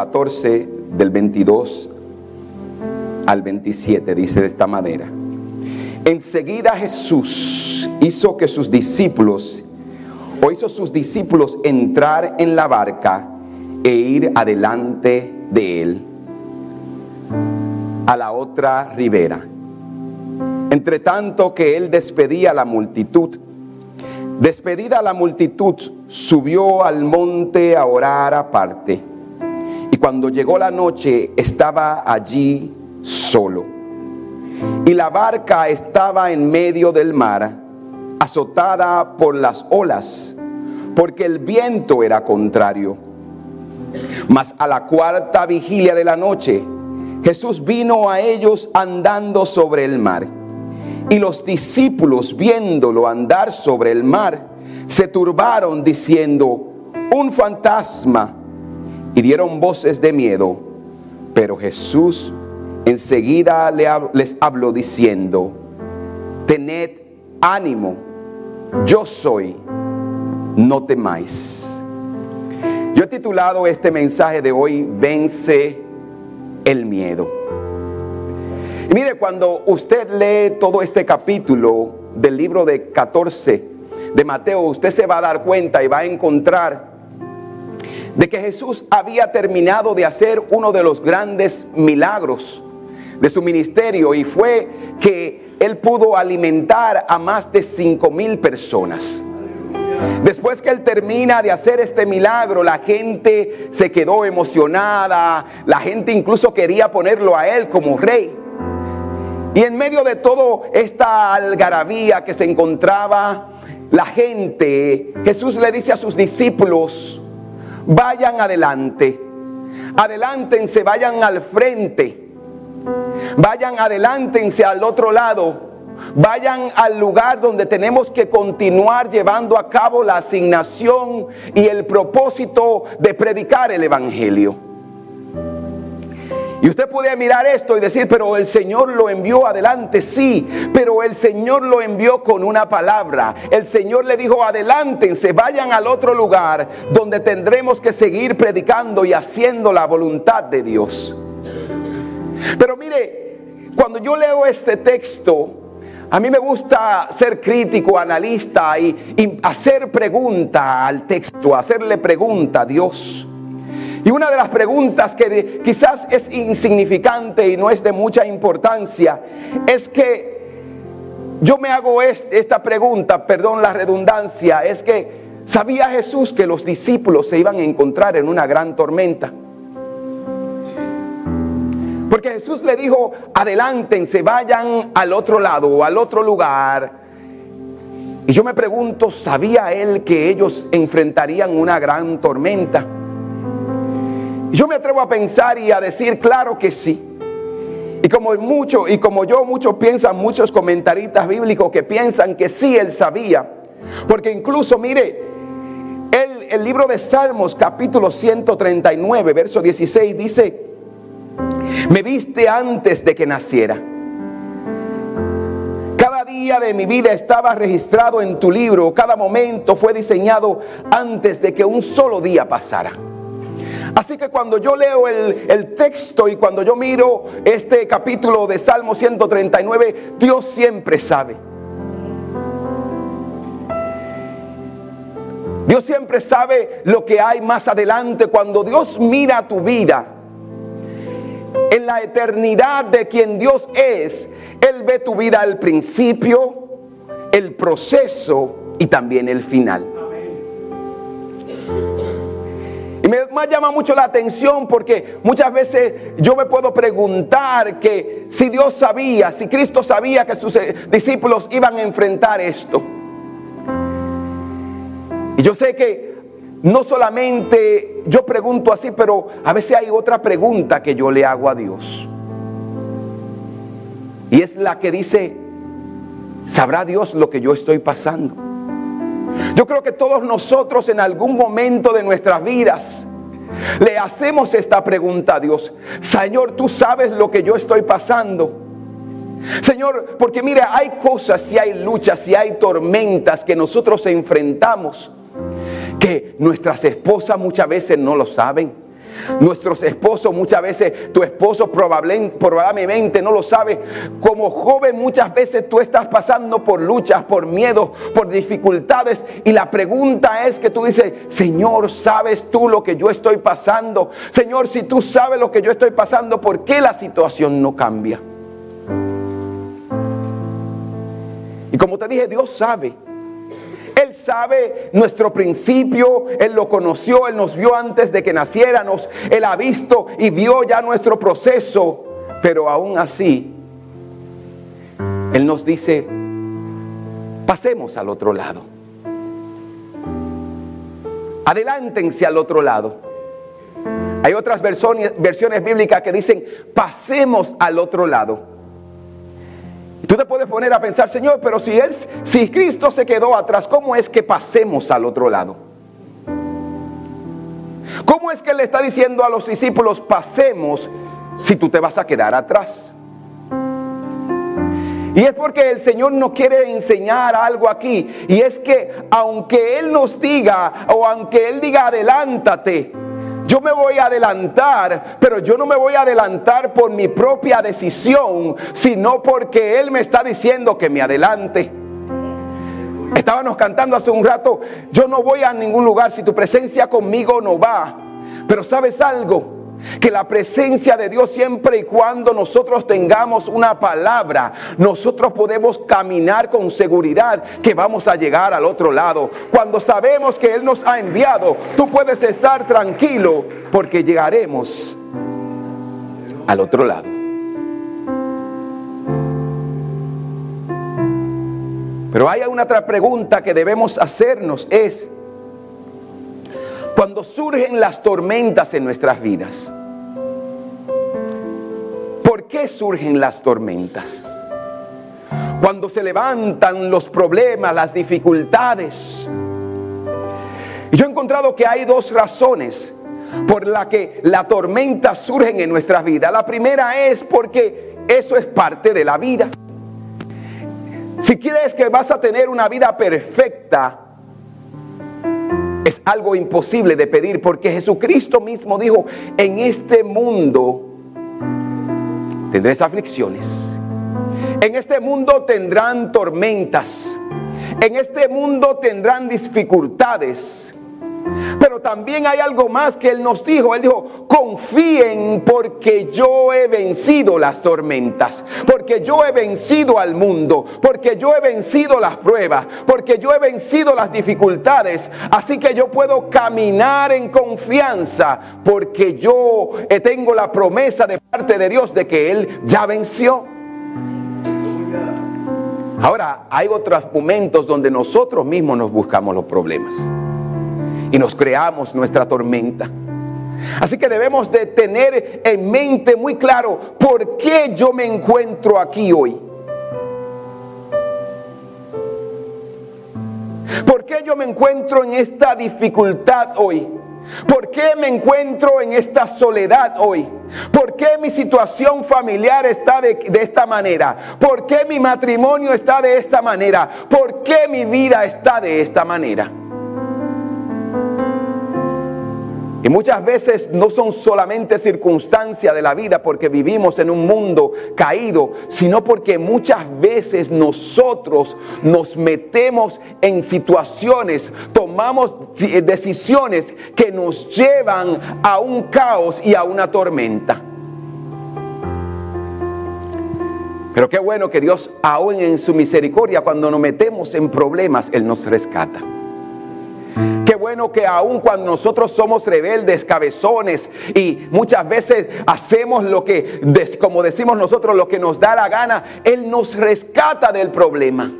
14 del 22 al 27 dice de esta manera. Enseguida Jesús hizo que sus discípulos, o hizo sus discípulos entrar en la barca e ir adelante de él a la otra ribera. Entre tanto que él despedía la multitud, despedida la multitud, subió al monte a orar aparte. Y cuando llegó la noche estaba allí solo. Y la barca estaba en medio del mar, azotada por las olas, porque el viento era contrario. Mas a la cuarta vigilia de la noche, Jesús vino a ellos andando sobre el mar. Y los discípulos, viéndolo andar sobre el mar, se turbaron diciendo, un fantasma, y dieron voces de miedo. Pero Jesús enseguida les habló diciendo, tened ánimo, yo soy, no temáis. Yo he titulado este mensaje de hoy, Vence el miedo. Y mire, cuando usted lee todo este capítulo del libro de 14 de Mateo, usted se va a dar cuenta y va a encontrar de que Jesús había terminado de hacer uno de los grandes milagros de su ministerio y fue que él pudo alimentar a más de cinco mil personas. Después que él termina de hacer este milagro, la gente se quedó emocionada, la gente incluso quería ponerlo a él como rey. Y en medio de todo esta algarabía que se encontraba la gente, Jesús le dice a sus discípulos, vayan adelante, adelántense, vayan al frente, vayan adelántense al otro lado. Vayan al lugar donde tenemos que continuar llevando a cabo la asignación y el propósito de predicar el Evangelio. Y usted puede mirar esto y decir, pero el Señor lo envió adelante, sí, pero el Señor lo envió con una palabra. El Señor le dijo, adelántense, vayan al otro lugar donde tendremos que seguir predicando y haciendo la voluntad de Dios. Pero mire, cuando yo leo este texto, a mí me gusta ser crítico, analista y, hacer pregunta al texto, hacerle pregunta a Dios. Y una de las preguntas que quizás es insignificante y no es de mucha importancia es que yo me hago esta pregunta, perdón la redundancia, es que ¿sabía Jesús que los discípulos se iban a encontrar en una gran tormenta? Porque Jesús le dijo, adelántense, vayan al otro lado o al otro lugar. Y yo me pregunto, ¿sabía él que ellos enfrentarían una gran tormenta? Yo me atrevo a pensar y a decir, claro que sí. Y como mucho, y como yo, muchos piensan, muchos comentaristas bíblicos que piensan que sí él sabía. Porque incluso, mire, el, el libro de Salmos, capítulo 139, verso 16, dice, me viste antes de que naciera. Cada día de mi vida estaba registrado en tu libro. Cada momento fue diseñado antes de que un solo día pasara. Así que cuando yo leo el, texto y cuando yo miro este capítulo de Salmo 139, Dios siempre sabe. Dios siempre sabe lo que hay más adelante. Cuando Dios mira tu vida, en la eternidad de quien Dios es, Él ve tu vida al principio, el proceso y también el final. Y me, llama mucho la atención porque muchas veces yo me puedo preguntar que si Dios sabía, si Cristo sabía que sus eh, discípulos iban a enfrentar esto. Y yo sé que no solamente yo pregunto así, pero a veces hay otra pregunta que yo le hago a Dios. Y es la que dice, ¿sabrá Dios lo que yo estoy pasando? Yo creo que todos nosotros en algún momento de nuestras vidas le hacemos esta pregunta a Dios. Señor, tú sabes lo que yo estoy pasando. Señor, porque mira, hay cosas, y hay luchas, y hay tormentas que nosotros enfrentamos que nuestras esposas muchas veces no lo saben. Nuestros esposos, muchas veces tu esposo probablemente no lo sabe. Como joven muchas veces tú estás pasando por luchas, por miedos, por dificultades. Y la pregunta es que tú dices, Señor, ¿sabes tú lo que yo estoy pasando? Señor, si tú sabes lo que yo estoy pasando, ¿por qué la situación no cambia? Y como te dije, Dios sabe. Él sabe nuestro principio, Él lo conoció, Él nos vio antes de que naciéramos, Él ha visto y vio ya nuestro proceso, pero aún así, Él nos dice, pasemos al otro lado. Adelántense al otro lado. Hay otras versiones, bíblicas que dicen, pasemos al otro lado. Tú te puedes poner a pensar, Señor, pero si él, si Cristo se quedó atrás, ¿cómo es que pasemos al otro lado? ¿Cómo es que le está diciendo a los discípulos, pasemos si tú te vas a quedar atrás? Y es porque el Señor no quiere enseñar algo aquí. Y es que aunque Él nos diga, o aunque Él diga adelántate, yo me voy a adelantar, pero yo no me voy a adelantar por mi propia decisión, sino porque Él me está diciendo que me adelante. Estábamos cantando hace un rato, yo no voy a ningún lugar si tu presencia conmigo no va. Pero sabes algo, que la presencia de Dios siempre y cuando nosotros tengamos una palabra, nosotros podemos caminar con seguridad que vamos a llegar al otro lado. Cuando sabemos que Él nos ha enviado, tú puedes estar tranquilo porque llegaremos al otro lado. Pero hay una otra pregunta que debemos hacernos es, cuando surgen las tormentas en nuestras vidas. ¿Por qué surgen las tormentas? Cuando se levantan los problemas, las dificultades. Y yo he encontrado que hay dos razones por las que la tormenta surgen en nuestras vidas. La primera es porque eso es parte de la vida. Si quieres que vas a tener una vida perfecta, es algo imposible de pedir porque Jesucristo mismo dijo, en este mundo tendréis aflicciones, en este mundo tendrán tormentas, en este mundo tendrán dificultades. Pero también hay algo más que Él nos dijo. Él dijo, confíen porque yo he vencido las tormentas, porque yo he vencido al mundo, porque yo he vencido las pruebas, porque yo he vencido las dificultades. Así que yo puedo caminar en confianza porque yo tengo la promesa de parte de Dios de que Él ya venció. Ahora, hay otros momentos donde nosotros mismos nos buscamos los problemas y nos creamos nuestra tormenta. Así que debemos de tener en mente muy claro por qué yo me encuentro aquí hoy. ¿Por qué yo me encuentro en esta dificultad hoy? ¿Por qué me encuentro en esta soledad hoy? ¿Por qué mi situación familiar está de, de, esta manera? ¿Por qué mi matrimonio está de esta manera? ¿Por qué mi vida está de esta manera? Y muchas veces no son solamente circunstancias de la vida porque vivimos en un mundo caído, sino porque muchas veces nosotros nos metemos en situaciones, tomamos decisiones que nos llevan a un caos y a una tormenta. Pero qué bueno que Dios, aún en su misericordia, cuando nos metemos en problemas, Él nos rescata bueno que aun cuando nosotros somos rebeldes, cabezones y muchas veces hacemos lo que, como decimos nosotros, lo que nos da la gana, Él nos rescata del problema.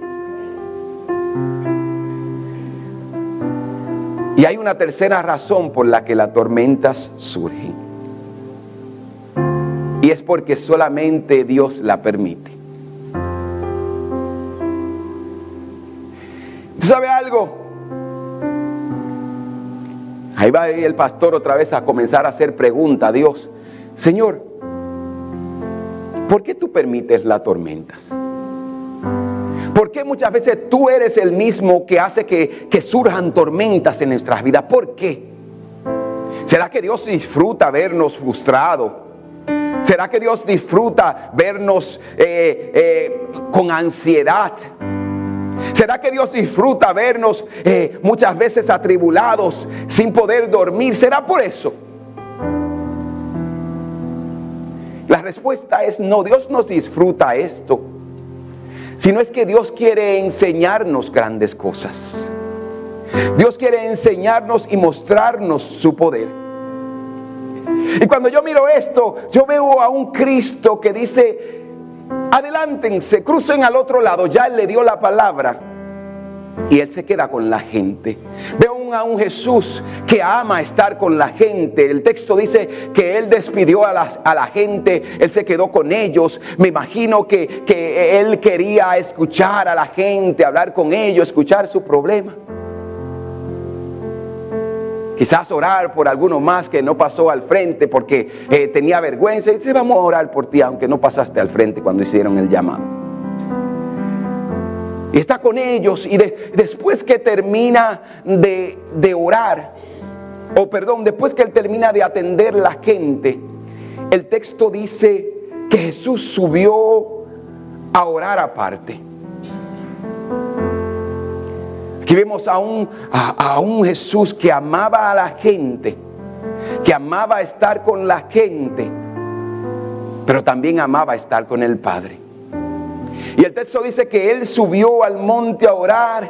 Y hay una tercera razón por la que las tormentas surgen. Y es porque solamente Dios la permite. ¿Tú sabes algo? Ahí va el pastor otra vez a comenzar a hacer pregunta a Dios. Señor, ¿por qué tú permites las tormentas? ¿Por qué muchas veces tú eres el mismo que hace que, que surjan tormentas en nuestras vidas? ¿Por qué? ¿Será que Dios disfruta vernos frustrados? ¿Será que Dios disfruta vernos eh, eh, con ansiedad? ¿Será que Dios disfruta vernos eh, muchas veces atribulados sin poder dormir? ¿Será por eso? La respuesta es no, Dios nos disfruta esto, sino es que Dios quiere enseñarnos grandes cosas. Dios quiere enseñarnos y mostrarnos su poder. Y cuando yo miro esto, yo veo a un Cristo que dice, adelántense, crucen al otro lado, ya Él le dio la palabra. Y Él se queda con la gente. Veo a un Jesús que ama estar con la gente. El texto dice que Él despidió a la, a la gente, Él se quedó con ellos. Me imagino que, que Él quería escuchar a la gente, hablar con ellos, escuchar su problema. Quizás orar por alguno más que no pasó al frente porque eh, tenía vergüenza. Y dice, vamos a orar por ti, aunque no pasaste al frente cuando hicieron el llamado. Y está con ellos y después que termina de, de orar, o perdón, después que él termina de atender la gente, el texto dice que Jesús subió a orar aparte. Aquí vemos a un, a, un Jesús que amaba a la gente, que amaba estar con la gente, pero también amaba estar con el Padre. Y el texto dice que Él subió al monte a orar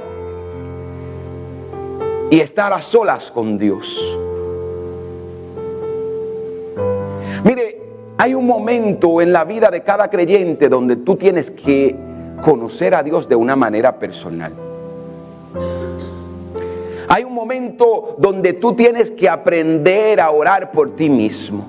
y estar a solas con Dios. Mire, hay un momento en la vida de cada creyente donde tú tienes que conocer a Dios de una manera personal. Hay un momento donde tú tienes que aprender a orar por ti mismo.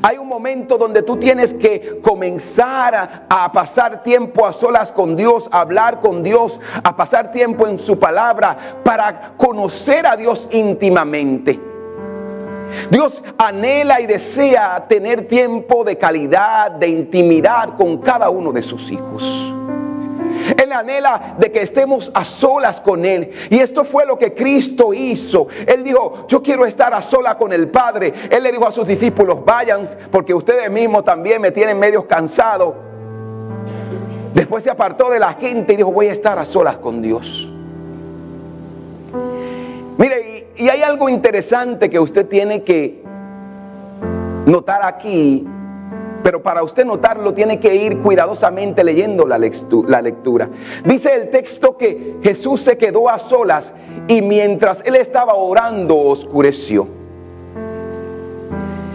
Hay un momento donde tú tienes que comenzar a, pasar tiempo a solas con Dios, a hablar con Dios, a pasar tiempo en su palabra para conocer a Dios íntimamente. Dios anhela y desea tener tiempo de calidad, de intimidad con cada uno de sus hijos. Él anhela de que estemos a solas con Él. Y esto fue lo que Cristo hizo. Él dijo, yo quiero estar a sola con el Padre. Él le dijo a sus discípulos, vayan porque ustedes mismos también me tienen medios cansado. Después se apartó de la gente y dijo, voy a estar a solas con Dios. Mire, y hay algo interesante que usted tiene que notar aquí pero para usted notarlo tiene que ir cuidadosamente leyendo la lectura. Dice el texto que Jesús se quedó a solas y mientras él estaba orando oscureció.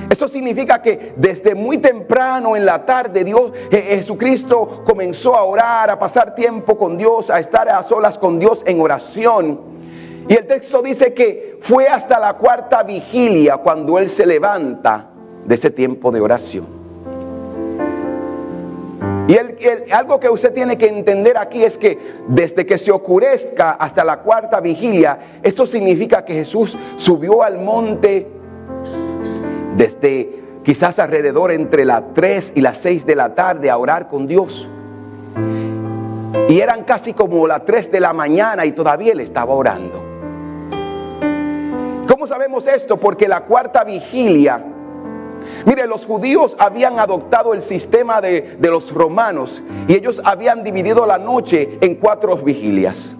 Esto significa que desde muy temprano en la tarde Dios, Jesucristo comenzó a orar, a pasar tiempo con Dios, a estar a solas con Dios en oración. Y el texto dice que fue hasta la cuarta vigilia cuando Él se levanta de ese tiempo de oración. Y algo que usted tiene que entender aquí es que desde que se oscurezca hasta la cuarta vigilia, esto significa que Jesús subió al monte desde quizás alrededor entre las 3 y las 6 de la tarde a orar con Dios. Y eran casi como las 3 de la mañana y todavía él estaba orando. ¿Cómo sabemos esto? Porque la cuarta vigilia Mire, los judíos habían adoptado el sistema de, los romanos y ellos habían dividido la noche en cuatro vigilias.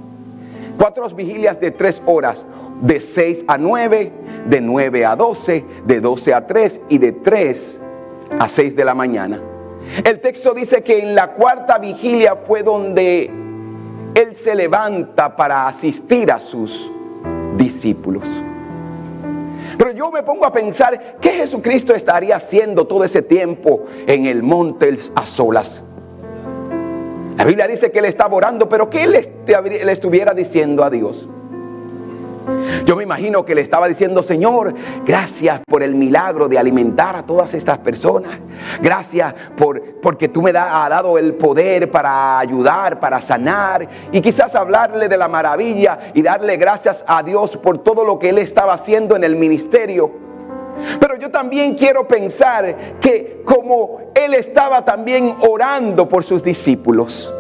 Cuatro vigilias de tres horas, de seis a nueve, de nueve a doce, de doce a tres y de tres a seis de la mañana. El texto dice que en la cuarta vigilia fue donde él se levanta para asistir a sus discípulos. Pero yo me pongo a pensar, ¿qué Jesucristo estaría haciendo todo ese tiempo en el monte a solas? La Biblia dice que él estaba orando, pero ¿qué le estuviera diciendo a Dios? Yo me imagino que le estaba diciendo, Señor, gracias por el milagro de alimentar a todas estas personas. Gracias por, porque tú me has dado el poder para ayudar, para sanar. Y quizás hablarle de la maravilla y darle gracias a Dios por todo lo que él estaba haciendo en el ministerio. Pero yo también quiero pensar que como él estaba también orando por sus discípulos.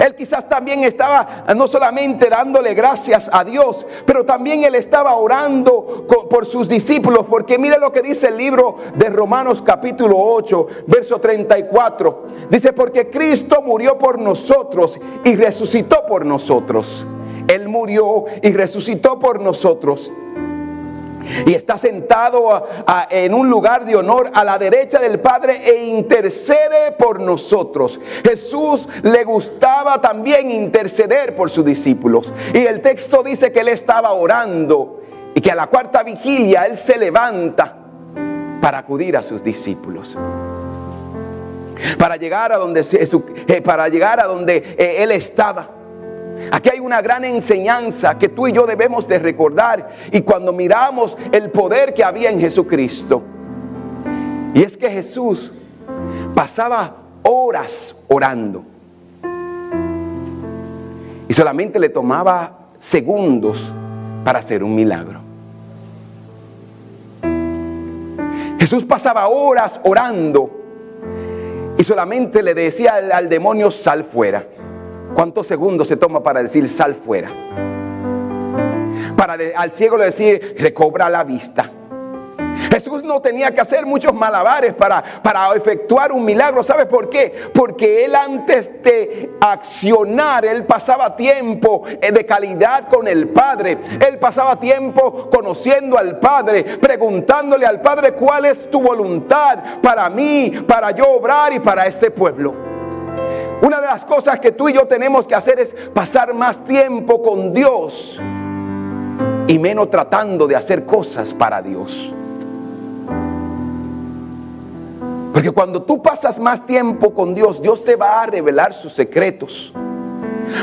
Él quizás también estaba no solamente dándole gracias a Dios, pero también él estaba orando por sus discípulos, porque mire lo que dice el libro de Romanos capítulo 8, verso 34. Dice, porque Cristo murió por nosotros y resucitó por nosotros. Él murió y resucitó por nosotros y está sentado en un lugar de honor a la derecha del Padre e intercede por nosotros. Jesús le gustaba también interceder por sus discípulos. Y el texto dice que él estaba orando y que a la cuarta vigilia él se levanta para acudir a sus discípulos. Para llegar a donde, eh, para llegar a donde eh, él estaba. Aquí hay una gran enseñanza que tú y yo debemos de recordar y cuando miramos el poder que había en Jesucristo. Y es que Jesús pasaba horas orando. Y solamente le tomaba segundos para hacer un milagro. Jesús pasaba horas orando y solamente le decía al, al demonio, sal fuera. ¿Cuántos segundos se toma para decir sal fuera? Para al ciego le decir recobra la vista. Jesús no tenía que hacer muchos malabares para, para efectuar un milagro. ¿Sabe por qué? Porque él antes de accionar, él pasaba tiempo eh, de calidad con el Padre. Él pasaba tiempo conociendo al Padre, preguntándole al Padre cuál es tu voluntad para mí, para yo obrar y para este pueblo. Una de las cosas que tú y yo tenemos que hacer es pasar más tiempo con Dios y menos tratando de hacer cosas para Dios. Porque cuando tú pasas más tiempo con Dios, Dios te va a revelar sus secretos.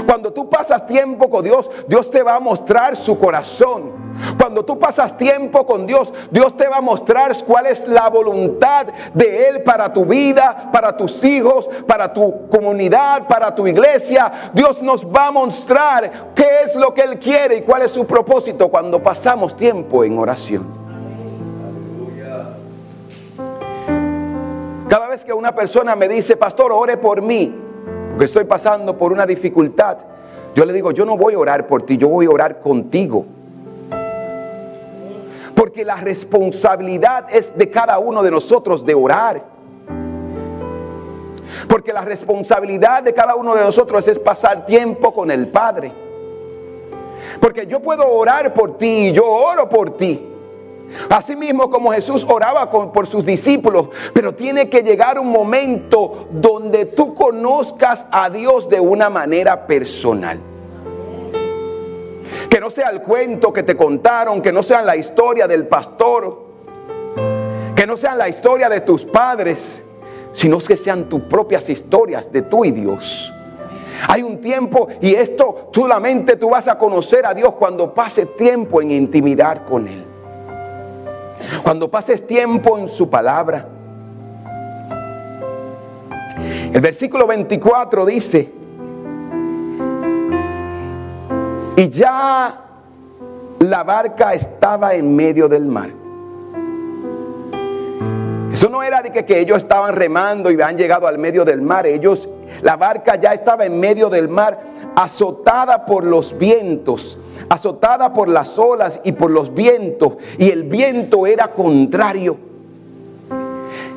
Cuando tú pasas tiempo con Dios, Dios te va a mostrar su corazón. Cuando tú pasas tiempo con Dios, Dios te va a mostrar cuál es la voluntad de Él para tu vida, para tus hijos, para tu comunidad, para tu iglesia. Dios nos va a mostrar qué es lo que Él quiere y cuál es su propósito cuando pasamos tiempo en oración. Cada vez que una persona me dice, pastor, ore por mí, porque estoy pasando por una dificultad, yo le digo, yo no voy a orar por ti, yo voy a orar contigo. Porque la responsabilidad es de cada uno de nosotros de orar. Porque la responsabilidad de cada uno de nosotros es pasar tiempo con el Padre. Porque yo puedo orar por ti y yo oro por ti. Así mismo como Jesús oraba por sus discípulos, pero tiene que llegar un momento donde tú conozcas a Dios de una manera personal. Que no sea el cuento que te contaron, que no sea la historia del pastor, que no sea la historia de tus padres, sino que sean tus propias historias de tú y Dios. Hay un tiempo y esto solamente tú vas a conocer a Dios cuando pase tiempo en intimidad con Él. Cuando pases tiempo en su palabra. El versículo 24 dice, Y ya la barca estaba en medio del mar. Eso no era de que, ellos estaban remando y habían llegado al medio del mar. Ellos, la barca ya estaba en medio del mar, azotada por los vientos, azotada por las olas y por los vientos. Y el viento era contrario.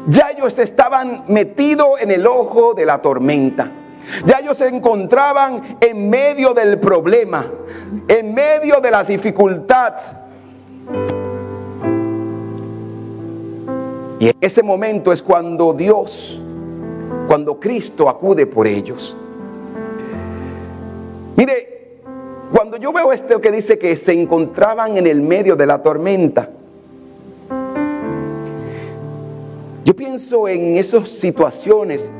Ya ellos estaban metidos en el ojo de la tormenta. Ya ellos se encontraban en medio del problema, en medio de la dificultad. Y en ese momento es cuando Dios, cuando Cristo acude por ellos. Mire, cuando yo veo esto que dice que se encontraban en el medio de la tormenta, yo pienso en esas situaciones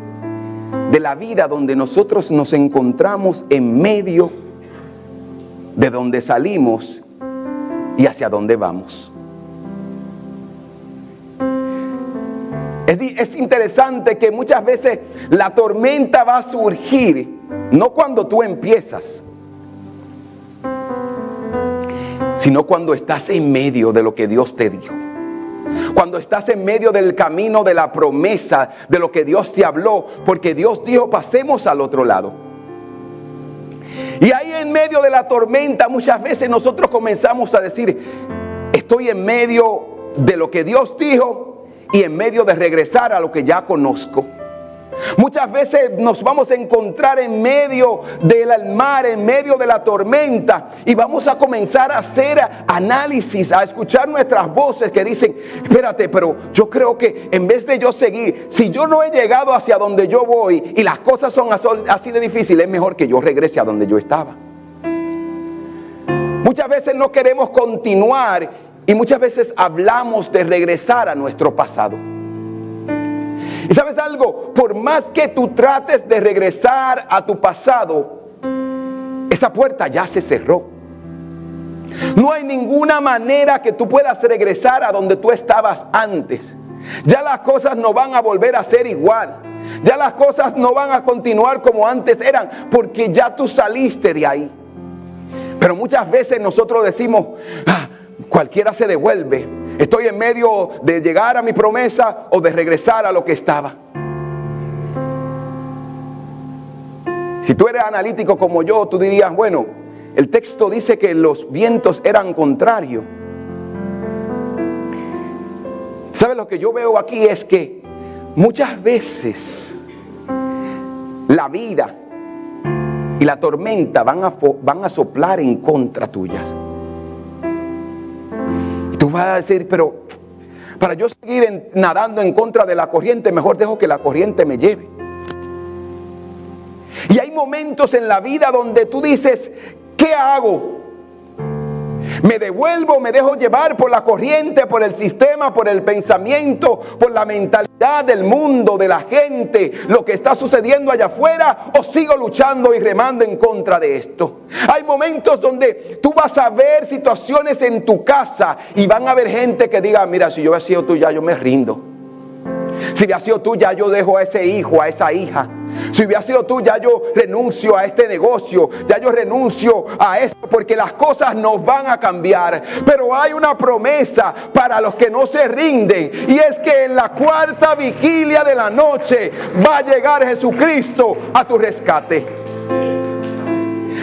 de la vida donde nosotros nos encontramos en medio de donde salimos y hacia dónde vamos. Es, interesante que muchas veces la tormenta va a surgir, no cuando tú empiezas, sino cuando estás en medio de lo que Dios te dijo. Cuando estás en medio del camino de la promesa, de lo que Dios te habló, porque Dios dijo, pasemos al otro lado. Y ahí en medio de la tormenta muchas veces nosotros comenzamos a decir, estoy en medio de lo que Dios dijo y en medio de regresar a lo que ya conozco. Muchas veces nos vamos a encontrar en medio del mar, en medio de la tormenta y vamos a comenzar a hacer análisis, a escuchar nuestras voces que dicen, espérate, pero yo creo que en vez de yo seguir, si yo no he llegado hacia donde yo voy y las cosas son así de difíciles, es mejor que yo regrese a donde yo estaba. Muchas veces no queremos continuar y muchas veces hablamos de regresar a nuestro pasado. Y sabes algo, por más que tú trates de regresar a tu pasado, esa puerta ya se cerró. No hay ninguna manera que tú puedas regresar a donde tú estabas antes. Ya las cosas no van a volver a ser igual. Ya las cosas no van a continuar como antes eran, porque ya tú saliste de ahí. Pero muchas veces nosotros decimos, ah, cualquiera se devuelve. Estoy en medio de llegar a mi promesa o de regresar a lo que estaba. Si tú eres analítico como yo, tú dirías, bueno, el texto dice que los vientos eran contrarios. ¿Sabes lo que yo veo aquí? Es que muchas veces la vida y la tormenta van a, van a soplar en contra tuyas. Vas a decir, pero para yo seguir nadando en contra de la corriente, mejor dejo que la corriente me lleve. Y hay momentos en la vida donde tú dices, ¿qué hago? Me devuelvo, me dejo llevar por la corriente, por el sistema, por el pensamiento, por la mentalidad del mundo, de la gente, lo que está sucediendo allá afuera, o sigo luchando y remando en contra de esto. Hay momentos donde tú vas a ver situaciones en tu casa y van a haber gente que diga, mira, si yo hubiera sido tú ya, yo me rindo. Si hubiera sido tú, ya yo dejo a ese hijo, a esa hija. Si hubiera sido tú, ya yo renuncio a este negocio, ya yo renuncio a esto, porque las cosas nos van a cambiar. Pero hay una promesa para los que no se rinden, y es que en la cuarta vigilia de la noche va a llegar Jesucristo a tu rescate.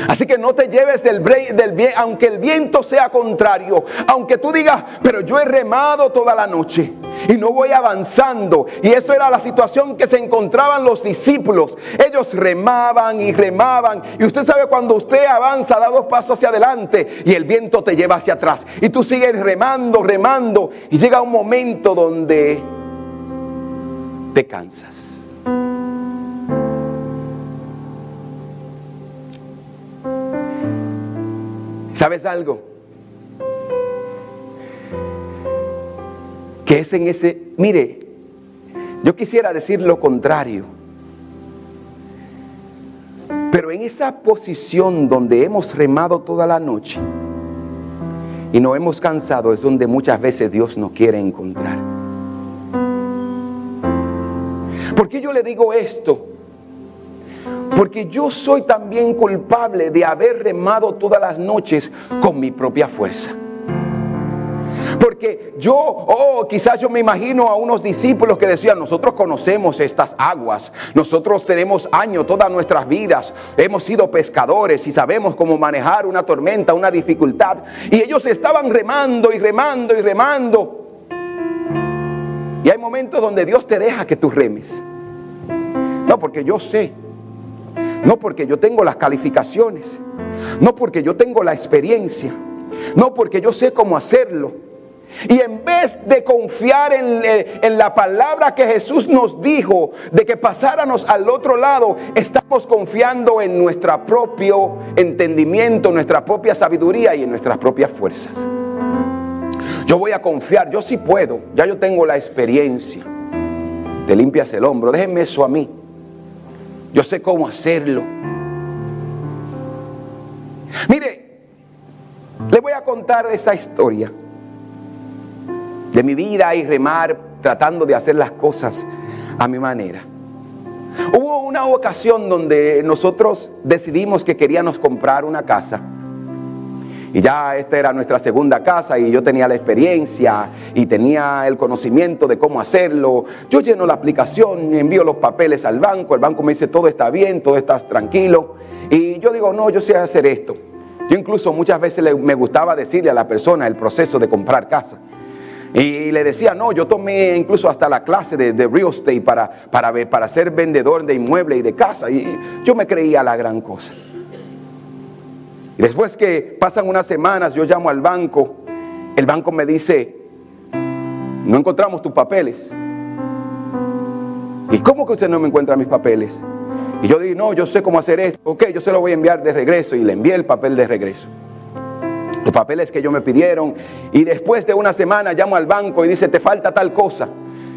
Así que no te lleves del, del bien, aunque el viento sea contrario, aunque tú digas, pero yo he remado toda la noche y no voy avanzando. Y eso era la situación que se encontraban los discípulos. Ellos remaban y remaban. Y usted sabe cuando usted avanza, da dos pasos hacia adelante y el viento te lleva hacia atrás. Y tú sigues remando, remando. Y llega un momento donde te cansas. ¿Sabes algo? Que es en ese, mire, yo quisiera decir lo contrario. Pero en esa posición donde hemos remado toda la noche y no hemos cansado es donde muchas veces Dios nos quiere encontrar. ¿Por qué yo le digo esto? Porque yo soy también culpable de haber remado todas las noches con mi propia fuerza. Porque yo, oh, quizás yo me imagino a unos discípulos que decían, nosotros conocemos estas aguas, nosotros tenemos años, todas nuestras vidas, hemos sido pescadores y sabemos cómo manejar una tormenta, una dificultad. Y ellos estaban remando y remando y remando. Y hay momentos donde Dios te deja que tú remes. No, porque yo sé no porque yo tengo las calificaciones. No porque yo tengo la experiencia. No porque yo sé cómo hacerlo. Y en vez de confiar en, eh, la palabra que Jesús nos dijo, de que pasáramos al otro lado, estamos confiando en nuestro propio entendimiento, nuestra propia sabiduría y en nuestras propias fuerzas. Yo voy a confiar, yo sí puedo, ya yo tengo la experiencia. Te limpias el hombro, déjenme eso a mí. Yo sé cómo hacerlo. Mire, le voy a contar esta historia de mi vida y remar tratando de hacer las cosas a mi manera. Hubo una ocasión donde nosotros decidimos que queríamos comprar una casa. Y ya esta era nuestra segunda casa y yo tenía la experiencia y tenía el conocimiento de cómo hacerlo. Yo lleno la aplicación, envío los papeles al banco, el banco me dice todo está bien, todo está tranquilo. Y yo digo, no, yo sé hacer esto. Yo incluso muchas veces me gustaba decirle a la persona el proceso de comprar casa. Y le decía, no, yo tomé incluso hasta la clase de, real estate para, para, para ser vendedor de inmueble y de casa. Y yo me creía la gran cosa. Y después que pasan unas semanas, yo llamo al banco, el banco me dice, no encontramos tus papeles. ¿Y cómo que usted no me encuentra mis papeles? Y yo digo, no, yo sé cómo hacer esto. Ok, yo se lo voy a enviar de regreso. Y le envié el papel de regreso. Los papeles que ellos me pidieron. Y después de una semana llamo al banco y dice, te falta tal cosa.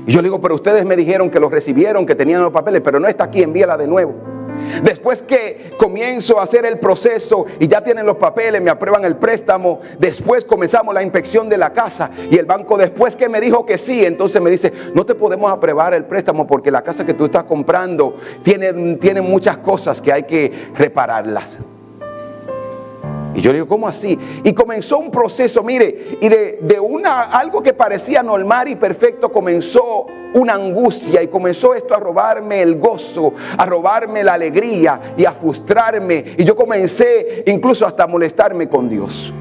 Y yo le digo, pero ustedes me dijeron que los recibieron, que tenían los papeles, pero no está aquí, envíala de nuevo. Después que comienzo a hacer el proceso y ya tienen los papeles, me aprueban el préstamo, después comenzamos la inspección de la casa y el banco después que me dijo que sí, entonces me dice, no te podemos aprobar el préstamo porque la casa que tú estás comprando tiene, tiene muchas cosas que hay que repararlas. Y yo digo, ¿cómo así? Y comenzó un proceso, mire, y de, de, una, algo que parecía normal y perfecto comenzó una angustia y comenzó esto a robarme el gozo, a robarme la alegría y a frustrarme. Y yo comencé incluso hasta a molestarme con Dios.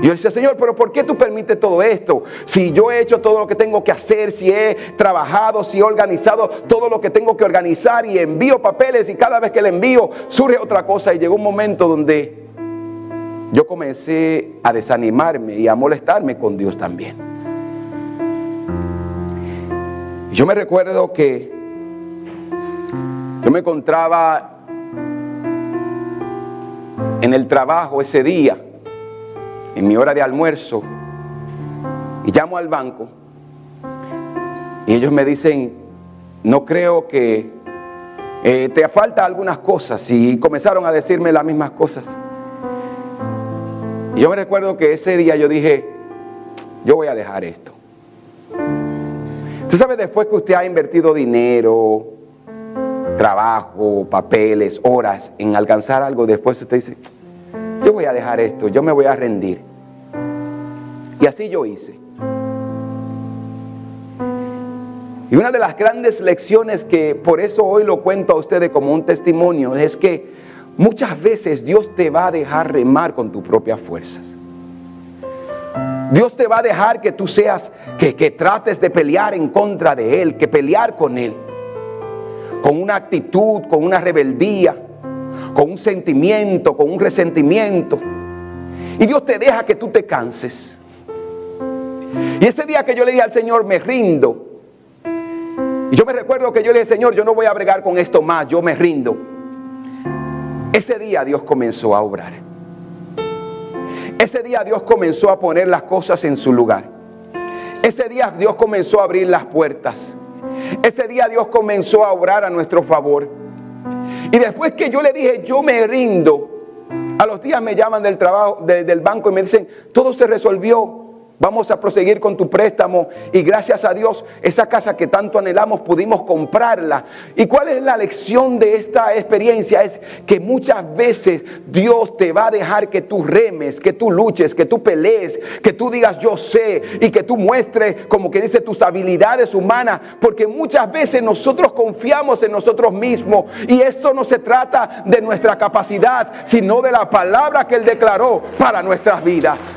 Y yo decía, Señor, pero ¿por qué tú permites todo esto? Si yo he hecho todo lo que tengo que hacer, si he trabajado, si he organizado todo lo que tengo que organizar y envío papeles y cada vez que le envío surge otra cosa y llegó un momento donde yo comencé a desanimarme y a molestarme con Dios también. Yo me recuerdo que yo me encontraba en el trabajo ese día, en mi hora de almuerzo, y llamo al banco y ellos me dicen, no creo que eh, te falta algunas cosas y comenzaron a decirme las mismas cosas. Y yo me recuerdo que ese día yo dije, yo voy a dejar esto. Usted sabe después que usted ha invertido dinero, trabajo, papeles, horas en alcanzar algo, después usted dice, yo voy a dejar esto, yo me voy a rendir. Y así yo hice. Y una de las grandes lecciones que por eso hoy lo cuento a ustedes como un testimonio es que Muchas veces Dios te va a dejar remar con tus propias fuerzas. Dios te va a dejar que tú seas, que, que trates de pelear en contra de Él, que pelear con Él. Con una actitud, con una rebeldía, con un sentimiento, con un resentimiento. Y Dios te deja que tú te canses. Y ese día que yo le dije al Señor, me rindo. Y yo me recuerdo que yo le dije, Señor, yo no voy a bregar con esto más, yo me rindo. Ese día Dios comenzó a obrar. Ese día Dios comenzó a poner las cosas en su lugar. Ese día Dios comenzó a abrir las puertas. Ese día Dios comenzó a obrar a nuestro favor. Y después que yo le dije, yo me rindo, a los días me llaman del trabajo, del banco y me dicen, todo se resolvió. Vamos a proseguir con tu préstamo y gracias a Dios esa casa que tanto anhelamos pudimos comprarla. ¿Y cuál es la lección de esta experiencia? Es que muchas veces Dios te va a dejar que tú remes, que tú luches, que tú pelees, que tú digas yo sé y que tú muestres como que dice tus habilidades humanas, porque muchas veces nosotros confiamos en nosotros mismos y esto no se trata de nuestra capacidad, sino de la palabra que Él declaró para nuestras vidas.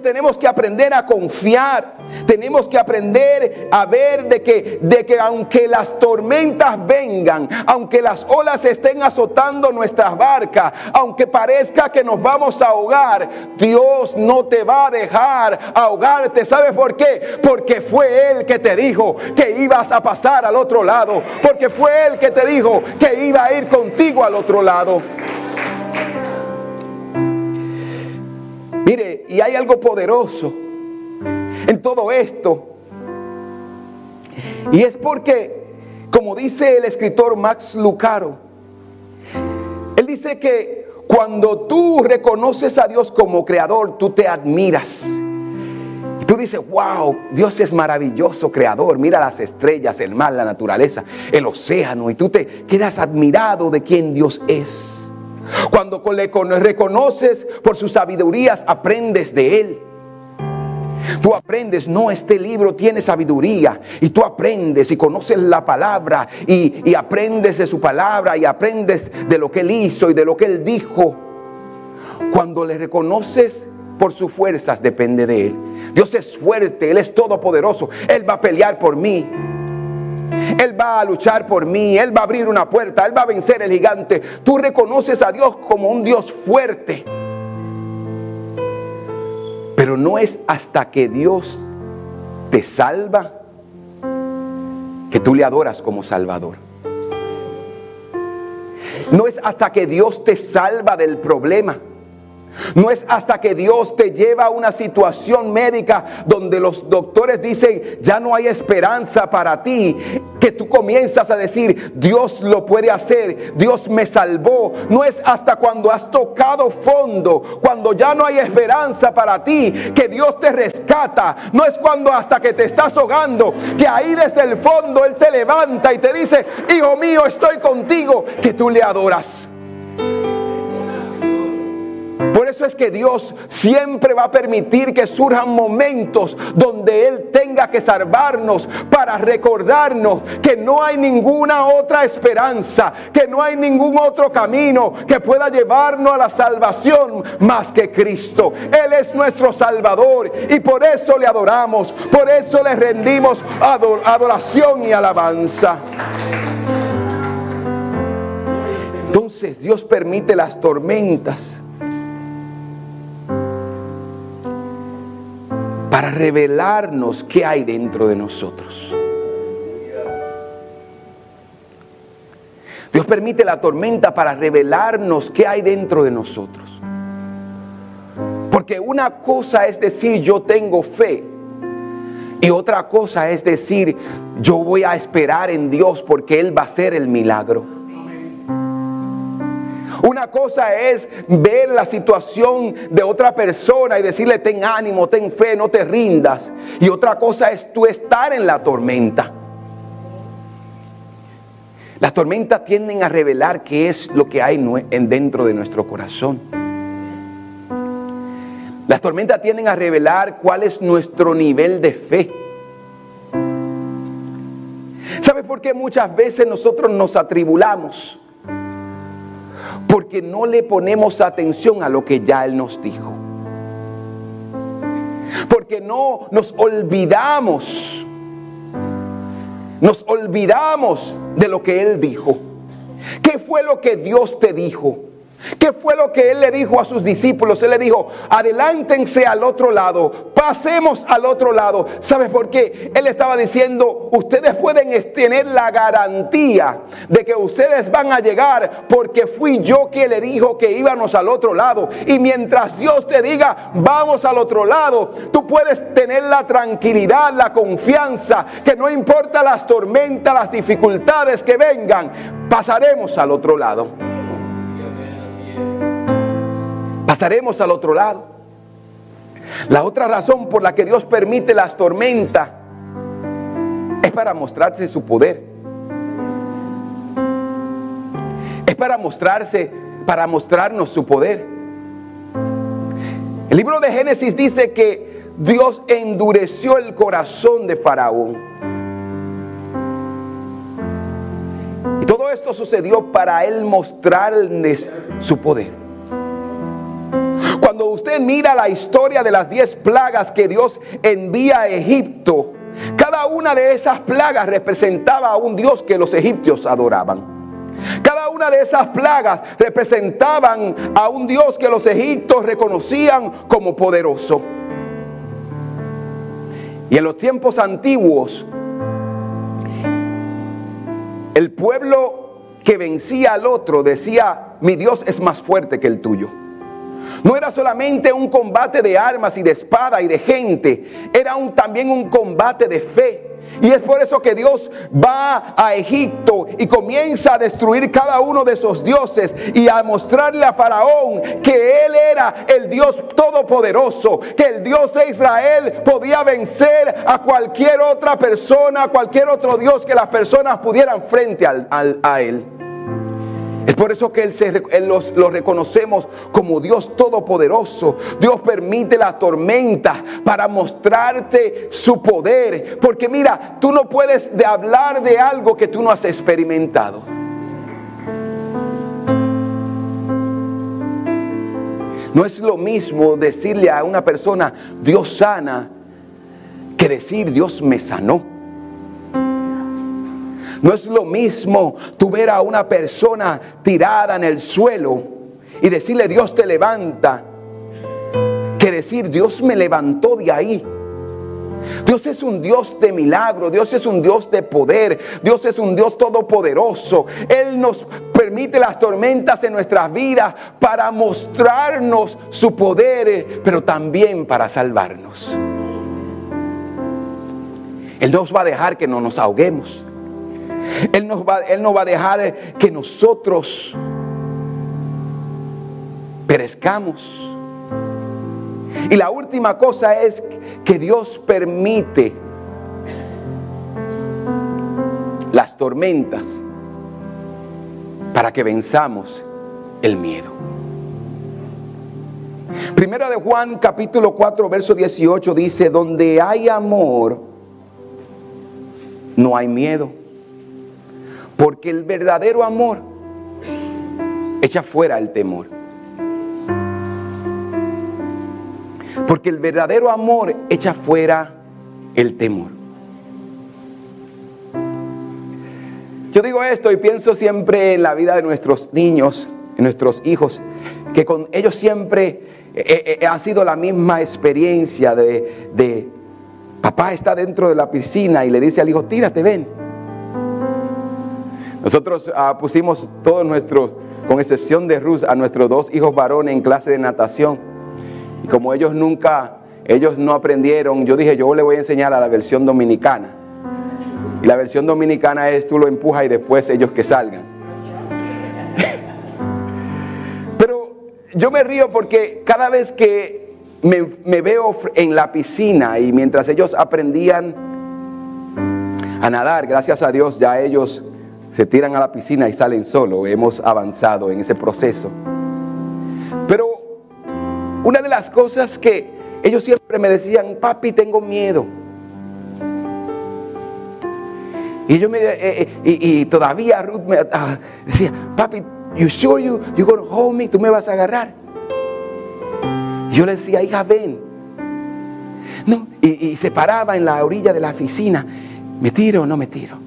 Tenemos que aprender a confiar. Tenemos que aprender a ver de que, de que aunque las tormentas vengan, aunque las olas estén azotando nuestras barcas, aunque parezca que nos vamos a ahogar, Dios no te va a dejar ahogarte. ¿Sabes por qué? Porque fue Él que te dijo que ibas a pasar al otro lado. Porque fue Él que te dijo que iba a ir contigo al otro lado. Mire, y hay algo poderoso en todo esto. Y es porque, como dice el escritor Max Lucaro, él dice que cuando tú reconoces a Dios como creador, tú te admiras. Y tú dices, wow, Dios es maravilloso creador. Mira las estrellas, el mar, la naturaleza, el océano. Y tú te quedas admirado de quién Dios es. Cuando le reconoces por sus sabidurías, aprendes de Él. Tú aprendes, no, este libro tiene sabiduría y tú aprendes y conoces la palabra y, y, aprendes de su palabra y aprendes de lo que él hizo y de lo que él dijo. Cuando le reconoces por sus fuerzas, depende de él. Dios es fuerte, Él es todopoderoso, Él va a pelear por mí. Él va a luchar por mí, Él va a abrir una puerta, Él va a vencer el gigante. Tú reconoces a Dios como un Dios fuerte. Pero no es hasta que Dios te salva que tú le adoras como Salvador. No es hasta que Dios te salva del problema no es hasta que Dios te lleva a una situación médica donde los doctores dicen, ya no hay esperanza para ti, que tú comienzas a decir, Dios lo puede hacer, Dios me salvó. No es hasta cuando has tocado fondo, cuando ya no hay esperanza para ti, que Dios te rescata. No es cuando hasta que te estás ahogando, que ahí desde el fondo Él te levanta y te dice, hijo mío, estoy contigo, que tú le adoras. Eso es que Dios siempre va a permitir que surjan momentos donde Él tenga que salvarnos para recordarnos que no hay ninguna otra esperanza, que no hay ningún otro camino que pueda llevarnos a la salvación más que Cristo. Él es nuestro Salvador y por eso le adoramos, por eso le rendimos adoración y alabanza. Entonces Dios permite las tormentas para revelarnos qué hay dentro de nosotros. Dios permite la tormenta para revelarnos qué hay dentro de nosotros. Porque una cosa es decir yo tengo fe y otra cosa es decir yo voy a esperar en Dios porque Él va a hacer el milagro. Una cosa es ver la situación de otra persona y decirle, ten ánimo, ten fe, no te rindas. Y otra cosa es tú estar en la tormenta. Las tormentas tienden a revelar qué es lo que hay dentro de nuestro corazón. Las tormentas tienden a revelar cuál es nuestro nivel de fe. ¿Sabe por qué muchas veces nosotros nos atribulamos? Porque no le ponemos atención a lo que ya Él nos dijo. Porque no nos olvidamos, nos olvidamos de lo que Él dijo. ¿Qué fue lo que Dios te dijo? ¿Qué fue lo que él le dijo a sus discípulos? Él le dijo, adelántense al otro lado, pasemos al otro lado. ¿Sabes por qué? Él estaba diciendo, ustedes pueden tener la garantía de que ustedes van a llegar porque fui yo quien le dijo que íbamos al otro lado. Y mientras Dios te diga, vamos al otro lado, tú puedes tener la tranquilidad, la confianza, que no importa las tormentas, las dificultades que vengan, pasaremos al otro lado. Pasaremos al otro lado. La otra razón por la que Dios permite las tormentas es para mostrarse su poder. Es para mostrarse, para mostrarnos su poder. El libro de Génesis dice que Dios endureció el corazón de Faraón. Y todo esto sucedió para él mostrarles su poder. Cuando usted mira la historia de las diez plagas que Dios envía a Egipto, cada una de esas plagas representaba a un Dios que los egipcios adoraban. Cada una de esas plagas representaban a un Dios que los egipcios reconocían como poderoso. Y en los tiempos antiguos, el pueblo que vencía al otro decía, mi Dios es más fuerte que el tuyo. No era solamente un combate de armas y de espada y de gente, era también un combate de fe. Y es por eso que Dios va a Egipto y comienza a destruir cada uno de esos dioses y a mostrarle a Faraón que él era el Dios todopoderoso, que el Dios de Israel podía vencer a cualquier otra persona, a cualquier otro Dios que las personas pudieran frente a él. Es por eso que él, los, lo reconocemos como Dios Todopoderoso. Dios permite la tormenta para mostrarte su poder. Porque mira, tú no puedes de hablar de algo que tú no has experimentado. No es lo mismo decirle a una persona, Dios sana, que decir, Dios me sanó. No es lo mismo tú ver a una persona tirada en el suelo y decirle Dios te levanta que decir Dios me levantó de ahí. Dios es un Dios de milagro, Dios es un Dios de poder, Dios es un Dios todopoderoso. Él nos permite las tormentas en nuestras vidas para mostrarnos su poder, pero también para salvarnos. Él nos va a dejar que no nos ahoguemos. Él, va, él no va a dejar que nosotros perezcamos. Y la última cosa es que Dios permite las tormentas para que venzamos el miedo. Primera de Juan capítulo 4 verso 18 dice, donde hay amor, no hay miedo. Porque el verdadero amor echa fuera el temor. Porque el verdadero amor echa fuera el temor. Yo digo esto y pienso siempre en la vida de nuestros niños, en nuestros hijos, que con ellos siempre eh, eh, ha sido la misma experiencia de, de, papá está dentro de la piscina y le dice al hijo, tírate, ven. Nosotros ah, pusimos todos nuestros, con excepción de Ruth, a nuestros dos hijos varones en clase de natación. Y como ellos nunca, ellos no aprendieron, yo dije, yo le voy a enseñar a la versión dominicana. Y la versión dominicana es tú lo empujas y después ellos que salgan. Pero yo me río porque cada vez que me, me veo en la piscina y mientras ellos aprendían a nadar, gracias a Dios ya ellos se tiran a la piscina y salen solo. Hemos avanzado en ese proceso. Pero una de las cosas que ellos siempre me decían, papi, tengo miedo. Y yo me eh, eh, y, todavía Ruth me ah, decía, papi, you sure you you gonna hold me? Tú me vas a agarrar. Yo le decía, hija, ven. No, y, y se paraba en la orilla de la piscina. ¿Me tiro o no me tiro?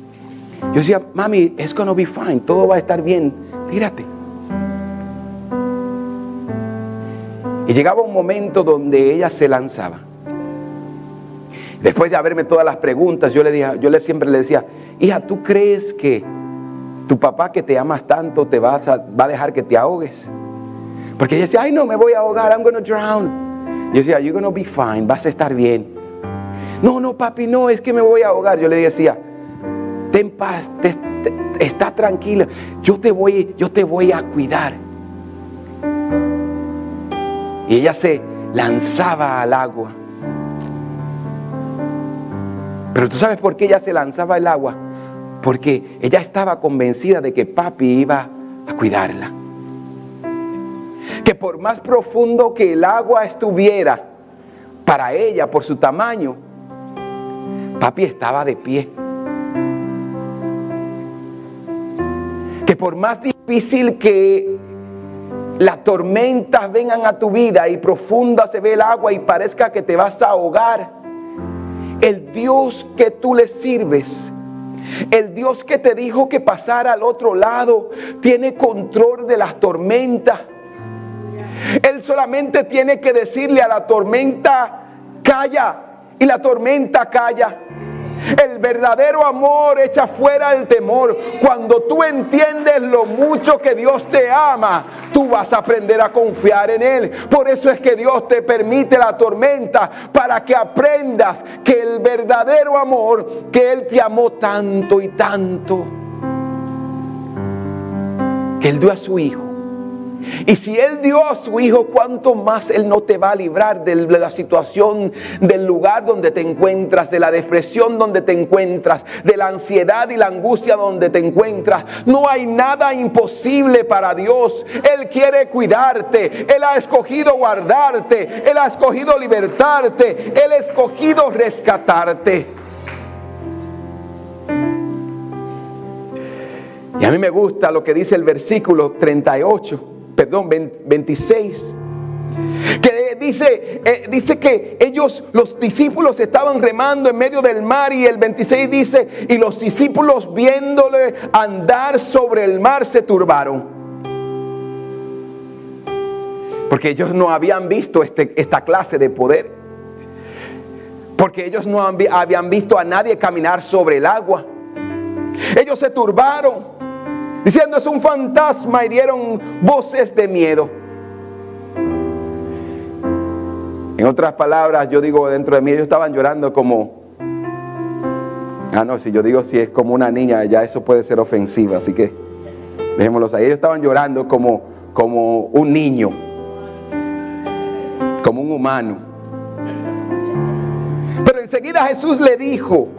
Yo decía, mami, it's gonna be fine, todo va a estar bien, tírate. Y llegaba un momento donde ella se lanzaba. Después de haberme todas las preguntas, yo le, dije, yo le siempre le decía, hija, ¿tú crees que tu papá que te amas tanto te va a, va a dejar que te ahogues? Porque ella decía, ay no, me voy a ahogar, I'm gonna drown. Yo decía, you're gonna be fine, vas a estar bien. No, no, papi, no, es que me voy a ahogar. Yo le decía, ten paz, está tranquila, yo te, voy, yo te voy a cuidar. Y ella se lanzaba al agua. Pero tú sabes por qué ella se lanzaba al agua. Porque ella estaba convencida de que papi iba a cuidarla. Que por más profundo que el agua estuviera para ella, por su tamaño, papi estaba de pie. Por más difícil que las tormentas vengan a tu vida y profunda se ve el agua y parezca que te vas a ahogar, el Dios que tú le sirves, el Dios que te dijo que pasara al otro lado, tiene control de las tormentas. Él solamente tiene que decirle a la tormenta, calla, y la tormenta calla. El verdadero amor echa fuera el temor. Cuando tú entiendes lo mucho que Dios te ama, tú vas a aprender a confiar en Él. Por eso es que Dios te permite la tormenta para que aprendas que el verdadero amor, que Él te amó tanto y tanto, que Él dio a su Hijo. Y si Él dio a su Hijo, ¿cuánto más Él no te va a librar de la situación, del lugar donde te encuentras, de la depresión donde te encuentras, de la ansiedad y la angustia donde te encuentras? No hay nada imposible para Dios. Él quiere cuidarte. Él ha escogido guardarte. Él ha escogido libertarte. Él ha escogido rescatarte. Y a mí me gusta lo que dice el versículo 38, perdón, 26. Que dice, eh, dice que ellos, los discípulos estaban remando en medio del mar y el 26 dice, y los discípulos viéndole andar sobre el mar se turbaron. Porque ellos no habían visto este, esta clase de poder. Porque ellos no habían visto a nadie caminar sobre el agua. Ellos se turbaron diciendo es un fantasma y dieron voces de miedo. En otras palabras, yo digo dentro de mí, ellos estaban llorando como, ah no, si yo digo si es como una niña, ya eso puede ser ofensivo, así que dejémoslos ahí. Ellos estaban llorando como, como un niño, como un humano. Pero enseguida Jesús le dijo,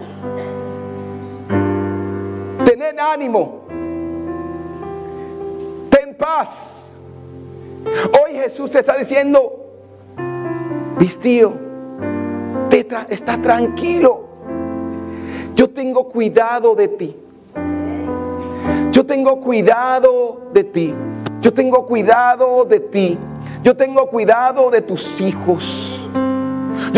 tened ánimo, paz. Hoy Jesús te está diciendo, vistío, está tranquilo. Yo tengo cuidado de ti. Yo tengo cuidado de ti. Yo tengo cuidado de ti. Yo tengo cuidado de tus hijos.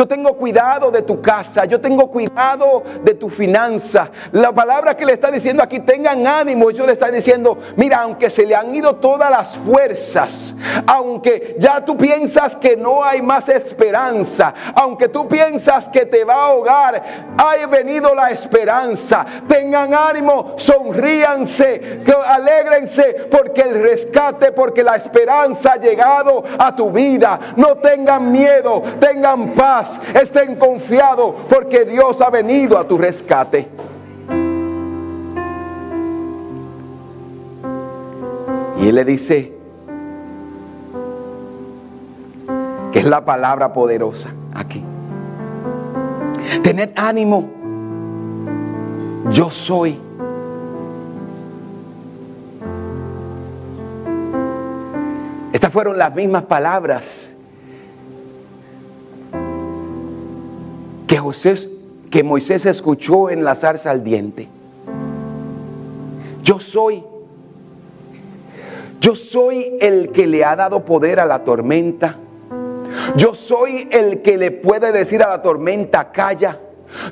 Yo tengo cuidado de tu casa, yo tengo cuidado de tu finanza. La palabra que le está diciendo aquí, tengan ánimo, yo le está diciendo, mira, aunque se le han ido todas las fuerzas, aunque ya tú piensas que no hay más esperanza, aunque tú piensas que te va a ahogar, ha venido la esperanza. Tengan ánimo, sonríanse, alegrense, porque el rescate, porque la esperanza ha llegado a tu vida. No tengan miedo, tengan paz estén confiados porque Dios ha venido a tu rescate. Y él le dice que es la palabra poderosa aquí. Tened ánimo. Yo soy. Estas fueron las mismas palabras que, José, que Moisés escuchó en la al diente. Yo soy, yo soy el que le ha dado poder a la tormenta. Yo soy el que le puede decir a la tormenta, calla.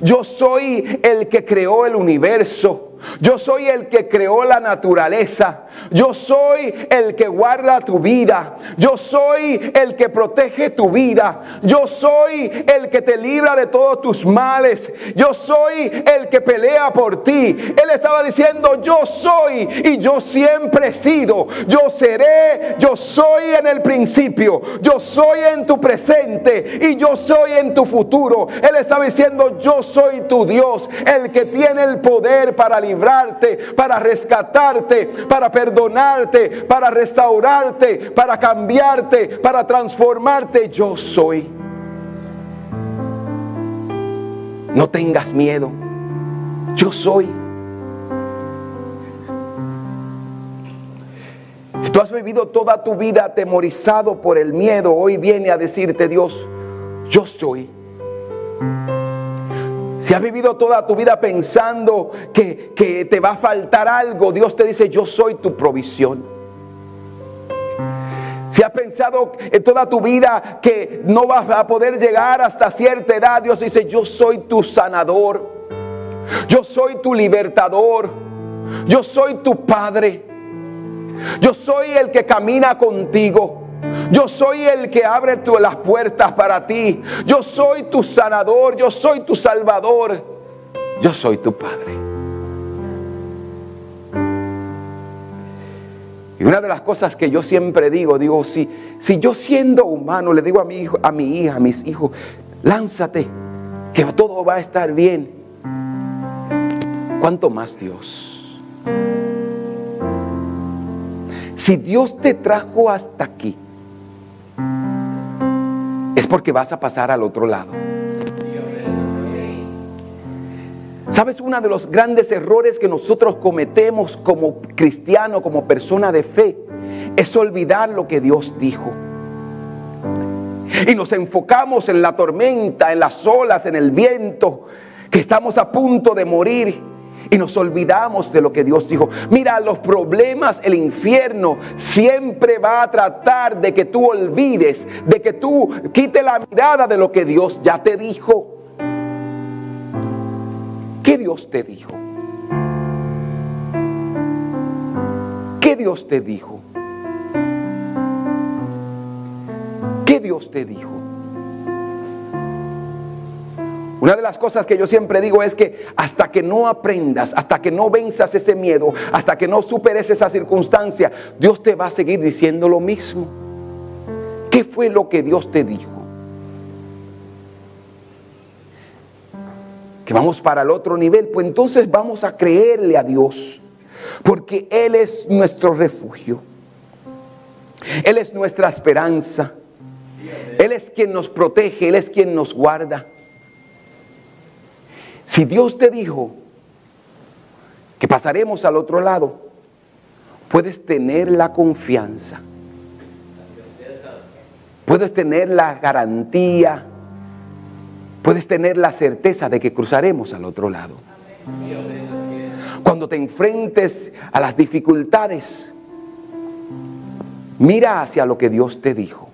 Yo soy el que creó el universo. Yo soy el que creó la naturaleza. Yo soy el que guarda tu vida. Yo soy el que protege tu vida. Yo soy el que te libra de todos tus males. Yo soy el que pelea por ti. Él estaba diciendo, yo soy y yo siempre he sido. Yo seré, yo soy en el principio. Yo soy en tu presente y yo soy en tu futuro. Él estaba diciendo, yo soy tu Dios, el que tiene el poder para librarte, para rescatarte, para perdonarte, para restaurarte, para cambiarte, para transformarte. Yo soy. No tengas miedo. Yo soy. Si tú has vivido toda tu vida atemorizado por el miedo, hoy viene a decirte Dios, yo soy. Si has vivido toda tu vida pensando que, te va a faltar algo, Dios te dice, yo soy tu provisión. Si has pensado en toda tu vida que no vas a poder llegar hasta cierta edad, Dios dice, yo soy tu sanador. Yo soy tu libertador. Yo soy tu padre. Yo soy el que camina contigo. Yo soy el que abre las puertas para ti. Yo soy tu sanador. Yo soy tu salvador. Yo soy tu padre. Y una de las cosas que yo siempre digo, digo, si, si yo siendo humano le digo a mi, hijo, a mi hija, a mis hijos, lánzate, que todo va a estar bien. ¿Cuánto más Dios? Si Dios te trajo hasta aquí, es porque vas a pasar al otro lado. ¿Sabes? Uno de los grandes errores que nosotros cometemos como cristiano, como persona de fe, es olvidar lo que Dios dijo. Y nos enfocamos en la tormenta, en las olas, en el viento, que estamos a punto de morir. Y nos olvidamos de lo que Dios dijo. Mira, los problemas, el infierno siempre va a tratar de que tú olvides, de que tú quite la mirada de lo que Dios ya te dijo. ¿Qué Dios te dijo? ¿Qué Dios te dijo? ¿Qué Dios te dijo? Una de las cosas que yo siempre digo es que hasta que no aprendas, hasta que no venzas ese miedo, hasta que no superes esa circunstancia, Dios te va a seguir diciendo lo mismo. ¿Qué fue lo que Dios te dijo? Que vamos para el otro nivel, pues entonces vamos a creerle a Dios, porque Él es nuestro refugio. Él es nuestra esperanza. Él es quien nos protege, Él es quien nos guarda. Si Dios te dijo que pasaremos al otro lado, puedes tener la confianza, puedes tener la garantía, puedes tener la certeza de que cruzaremos al otro lado. Cuando te enfrentes a las dificultades, mira hacia lo que Dios te dijo.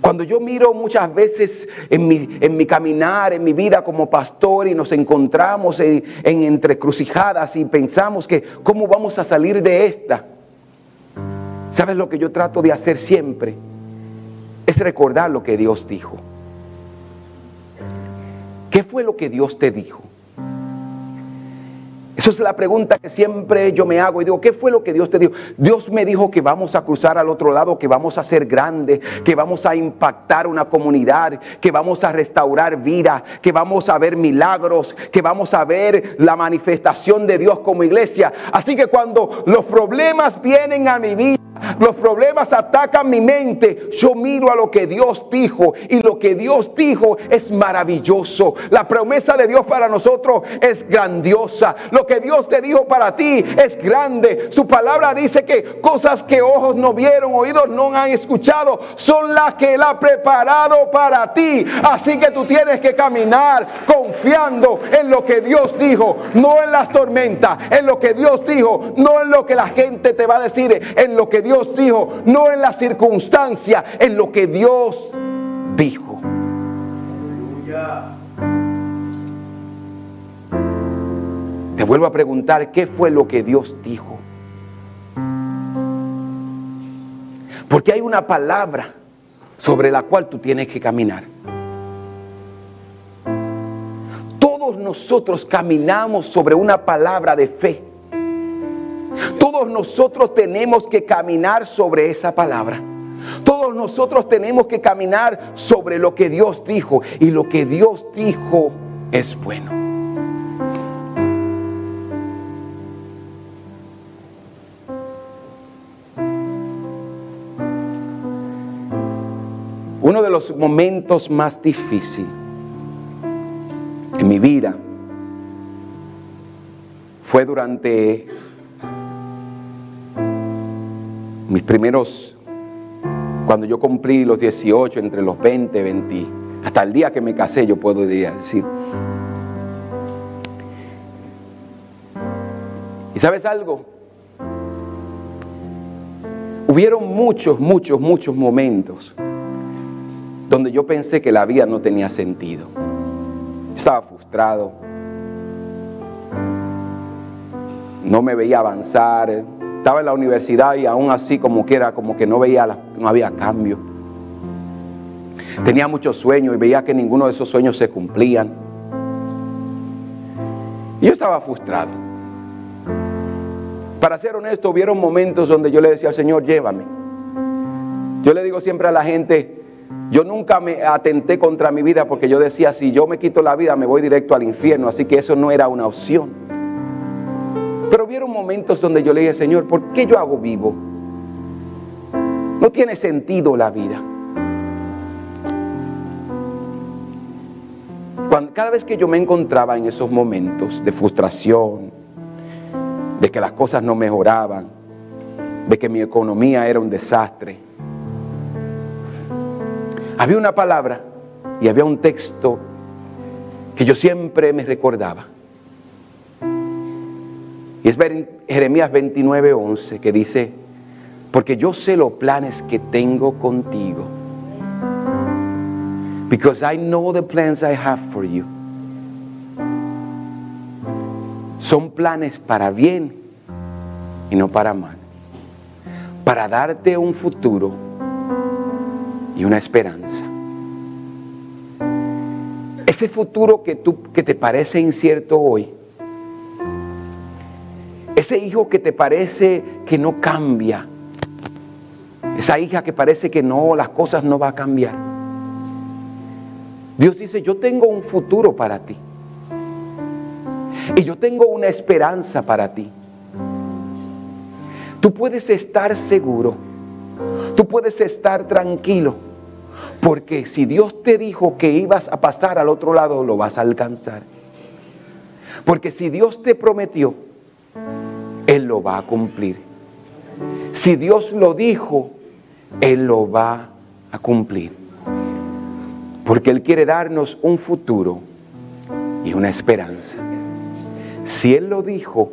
Cuando yo miro muchas veces en mi, caminar, en mi vida como pastor y nos encontramos en, en entrecrucijadas y pensamos que cómo vamos a salir de esta, ¿sabes lo que yo trato de hacer siempre? Es recordar lo que Dios dijo. ¿Qué fue lo que Dios te dijo? Esa es la pregunta que siempre yo me hago y digo, ¿qué fue lo que Dios te dijo? Dios me dijo que vamos a cruzar al otro lado, que vamos a ser grandes, que vamos a impactar una comunidad, que vamos a restaurar vida, que vamos a ver milagros, que vamos a ver la manifestación de Dios como iglesia. Así que cuando los problemas vienen a mi vida, los problemas atacan mi mente. Yo miro a lo que Dios dijo y lo que Dios dijo es maravilloso. La promesa de Dios para nosotros es grandiosa. Que Dios te dijo para ti es grande. Su palabra dice que cosas que ojos no vieron, oídos no han escuchado, son las que Él ha preparado para ti. Así que tú tienes que caminar confiando en lo que Dios dijo, no en las tormentas, en lo que Dios dijo, no en lo que la gente te va a decir, en lo que Dios dijo, no en la circunstancia, en lo que Dios dijo. Te vuelvo a preguntar, ¿qué fue lo que Dios dijo? Porque hay una palabra sobre la cual tú tienes que caminar. Todos nosotros caminamos sobre una palabra de fe. Todos nosotros tenemos que caminar sobre esa palabra. Todos nosotros tenemos que caminar sobre lo que Dios dijo. Y lo que Dios dijo es bueno. Uno de los momentos más difíciles en mi vida fue durante mis primeros, cuando yo cumplí los 18, entre los 20, 20, hasta el día que me casé, yo puedo decir. ¿Y sabes algo? Hubieron muchos, muchos, muchos momentos donde yo pensé que la vida no tenía sentido. estaba frustrado. No me veía avanzar, estaba en la universidad y aún así como que era como que no veía, no había cambio. Tenía muchos sueños y veía que ninguno de esos sueños se cumplían. Y yo estaba frustrado. Para ser honesto, hubieron momentos donde yo le decía al Señor, llévame. Yo le digo siempre a la gente, yo nunca me atenté contra mi vida porque yo decía, si yo me quito la vida me voy directo al infierno, así que eso no era una opción. Pero vieron momentos donde yo le dije, Señor, ¿por qué yo hago vivo? No tiene sentido la vida. cada vez que yo me encontraba en esos momentos de frustración, de que las cosas no mejoraban, de que mi economía era un desastre, había una palabra y había un texto que yo siempre me recordaba. Y es Jeremías 29, 11 que dice, porque yo sé los planes que tengo contigo. Because I know the plans I have for you. Son planes para bien y no para mal. Para darte un futuro y una esperanza. Ese futuro que, tú, que te parece incierto hoy, ese hijo que te parece que no cambia, esa hija que parece que no, las cosas no van a cambiar. Dios dice, yo tengo un futuro para ti. Y yo tengo una esperanza para ti. Tú puedes estar seguro. Tú puedes estar tranquilo. Porque si Dios te dijo que ibas a pasar al otro lado, lo vas a alcanzar. Porque si Dios te prometió, Él lo va a cumplir. Si Dios lo dijo, Él lo va a cumplir. Porque Él quiere darnos un futuro y una esperanza. Si Él lo dijo,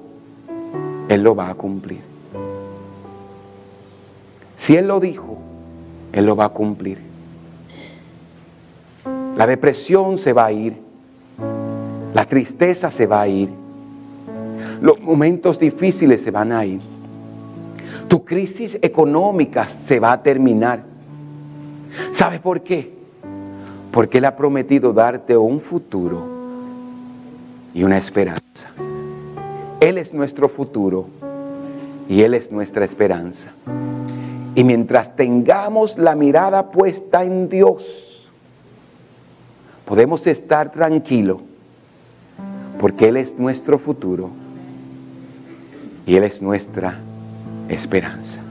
Él lo va a cumplir. Si Él lo dijo, Él lo va a cumplir. La depresión se va a ir. La tristeza se va a ir. Los momentos difíciles se van a ir. Tu crisis económica se va a terminar. ¿Sabes por qué? Porque Él ha prometido darte un futuro y una esperanza. Él es nuestro futuro y Él es nuestra esperanza. Y mientras tengamos la mirada puesta en Dios, podemos estar tranquilos porque Él es nuestro futuro y Él es nuestra esperanza.